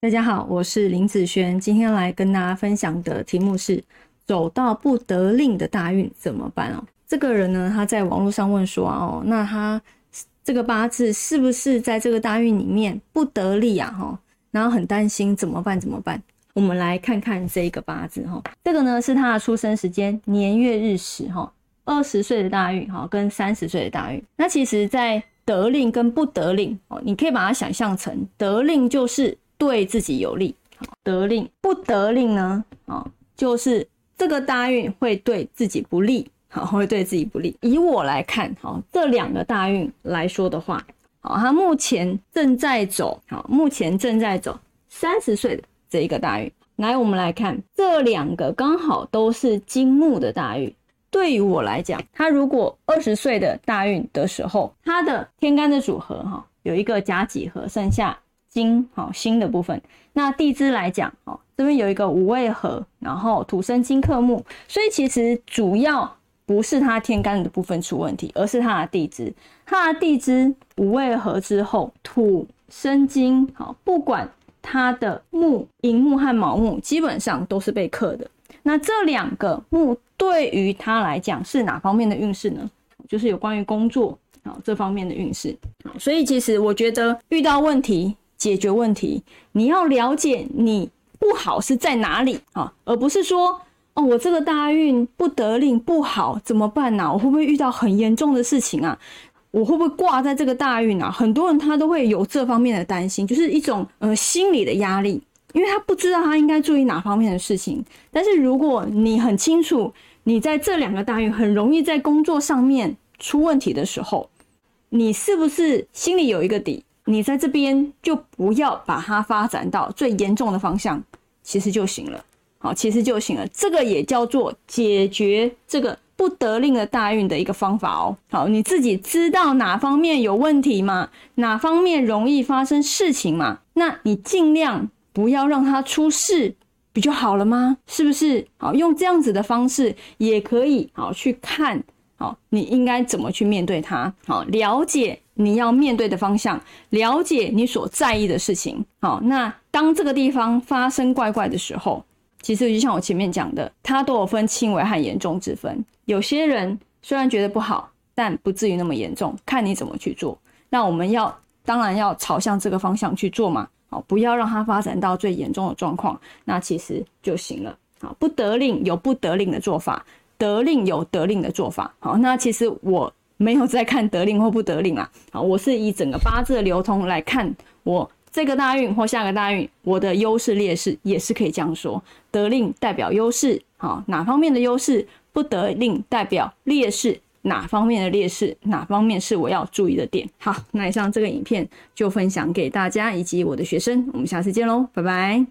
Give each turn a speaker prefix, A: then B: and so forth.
A: 大家好，我是林子轩，今天来跟大家分享的题目是：走到不得令的大运怎么办哦？这个人呢，他在网络上问说哦，那他这个八字是不是在这个大运里面不得力啊？哈，然后很担心怎么办？怎么办？我们来看看这一个八字哈，这个呢是他的出生时间年月日时哈，二十岁的大运哈，跟三十岁的大运。那其实，在得令跟不得令哦，你可以把它想象成得令就是。对自己有利，得令不得令呢？啊，就是这个大运会对自己不利，好，会对自己不利。以我来看，好，这两个大运来说的话，好，他目前正在走，好，目前正在走三十岁的这一个大运。来，我们来看这两个刚好都是金木的大运。对于我来讲，他如果二十岁的大运的时候，他的天干的组合，哈，有一个甲己合，剩下。金好新的部分，那地支来讲，哦，这边有一个五味合，然后土生金克木，所以其实主要不是它天干的部分出问题，而是它的地支。它的地支五味合之后，土生金，好，不管它的木、寅木和卯木，基本上都是被克的。那这两个木对于它来讲是哪方面的运势呢？就是有关于工作啊这方面的运势。所以其实我觉得遇到问题。解决问题，你要了解你不好是在哪里啊，而不是说哦，我这个大运不得令不好怎么办呢？我会不会遇到很严重的事情啊？我会不会挂在这个大运啊？很多人他都会有这方面的担心，就是一种呃心理的压力，因为他不知道他应该注意哪方面的事情。但是如果你很清楚，你在这两个大运很容易在工作上面出问题的时候，你是不是心里有一个底？你在这边就不要把它发展到最严重的方向，其实就行了。好，其实就行了。这个也叫做解决这个不得令的大运的一个方法哦。好，你自己知道哪方面有问题嘛？哪方面容易发生事情嘛？那你尽量不要让它出事，不就好了吗？是不是？好，用这样子的方式也可以好去看。好，你应该怎么去面对它？好，了解。你要面对的方向，了解你所在意的事情。好，那当这个地方发生怪怪的时候，其实就像我前面讲的，它都有分轻微和严重之分。有些人虽然觉得不好，但不至于那么严重，看你怎么去做。那我们要当然要朝向这个方向去做嘛。好，不要让它发展到最严重的状况，那其实就行了。好，不得令有不得令的做法，得令有得令的做法。好，那其实我。没有在看得令或不得令啊，好，我是以整个八字的流通来看，我这个大运或下个大运，我的优势劣势也是可以这样说，得令代表优势，好，哪方面的优势？不得令代表劣势，哪方面的劣势？哪方面是我要注意的点？好，那以上这个影片就分享给大家以及我的学生，我们下次见喽，拜拜。